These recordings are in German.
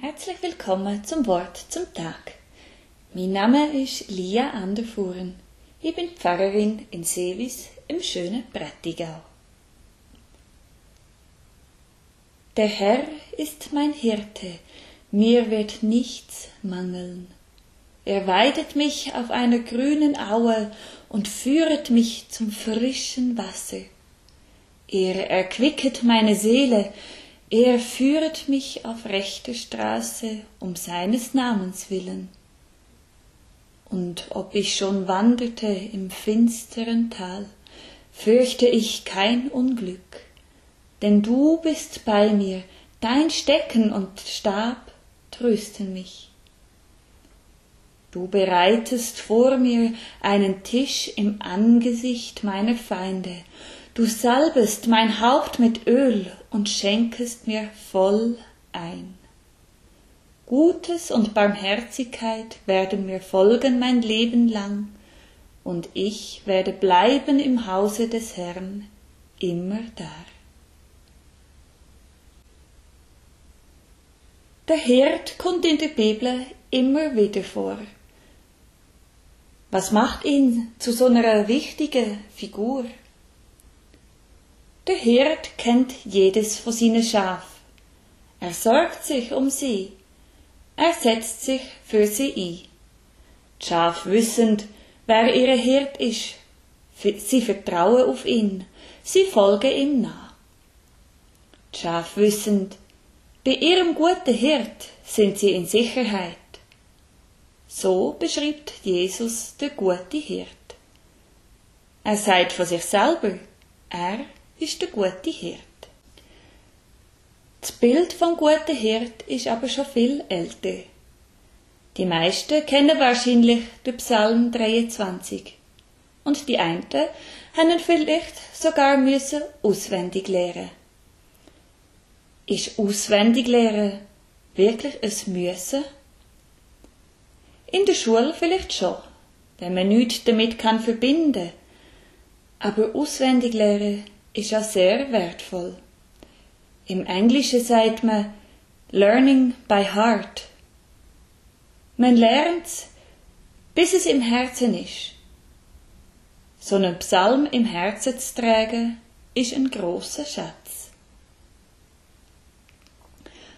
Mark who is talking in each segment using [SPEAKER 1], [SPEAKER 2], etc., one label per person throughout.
[SPEAKER 1] Herzlich willkommen zum Wort zum Tag. Mein Name ist Lia Anderfuhren. Ich bin Pfarrerin in Sevis im schönen Prättigau. Der Herr ist mein Hirte, mir wird nichts mangeln. Er weidet mich auf einer grünen Aue und führet mich zum frischen Wasser. Er erquicket meine Seele, er führet mich auf rechte Straße um seines Namens willen. Und ob ich schon wanderte im finsteren Tal, fürchte ich kein Unglück, denn du bist bei mir, dein Stecken und Stab trösten mich. Du bereitest vor mir einen Tisch im Angesicht meiner Feinde, Du salbest mein Haupt mit Öl und schenkest mir voll ein. Gutes und Barmherzigkeit werden mir folgen mein Leben lang, und ich werde bleiben im Hause des Herrn immer da. Der Herd kommt in der Bibel immer wieder vor. Was macht ihn zu so einer wichtigen Figur? Der Hirt kennt jedes von seinen Schaf. Er sorgt sich um sie. Er setzt sich für sie ein. Die Schaf wissend, wer ihre Hirt ist. Sie vertrauen auf ihn. Sie folgen ihm nach. Die Schaf wissend, bei ihrem guten Hirt sind sie in Sicherheit. So beschreibt Jesus der gute Hirt. Er sagt von sich selber, er ist der gute Hirt. Das Bild vom guten Hirt ist aber schon viel älter. Die meisten kennen wahrscheinlich den Psalm 23 und die einen haben vielleicht sogar müssen auswendig lernen. Ist auswendig lernen wirklich ein Müssen? In der Schule vielleicht schon, wenn man nichts damit kann verbinden. Aber auswendig lernen ist ja sehr wertvoll. Im Englischen sagt man Learning by Heart. Man lernt, bis es im Herzen ist. So einen Psalm im Herzen zu tragen, ist ein großer Schatz.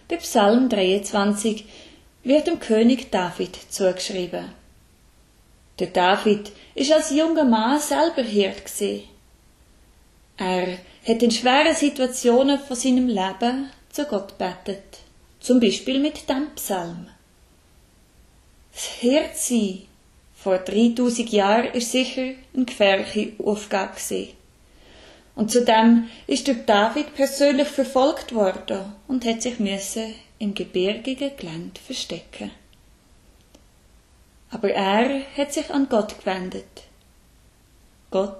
[SPEAKER 1] Der Psalm 23 wird dem König David zugeschrieben. Der David ist als junger Mann selber Hirt gesehen er hat in schweren Situationen von seinem Leben zu Gott betet. Zum Beispiel mit dem Psalm. Das Hirtsein vor 3000 Jahren ist sicher eine gefährliche Aufgabe gewesen. Und zudem ist der David persönlich verfolgt worden und hat sich müssen im gebirgigen Gelände verstecken. Aber er hat sich an Gott gewendet. Gott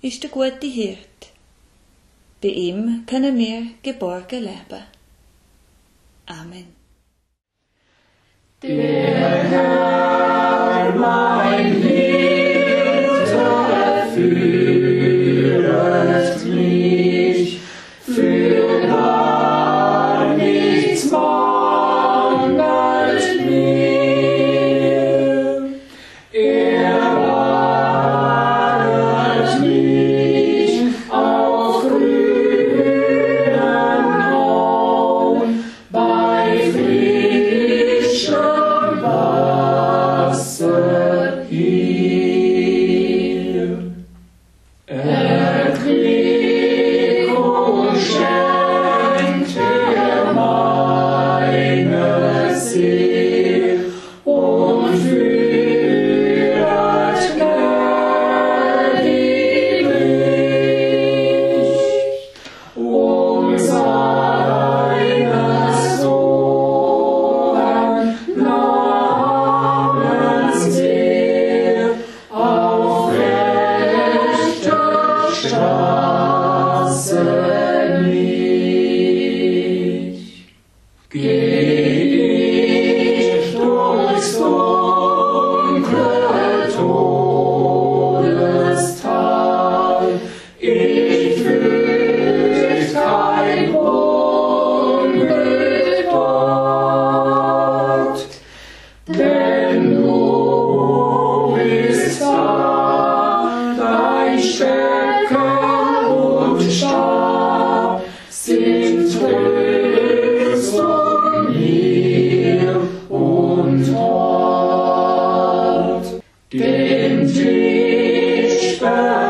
[SPEAKER 1] ist der gute Hirt. Bei ihm können wir geborgen leben. Amen.
[SPEAKER 2] que Senhor.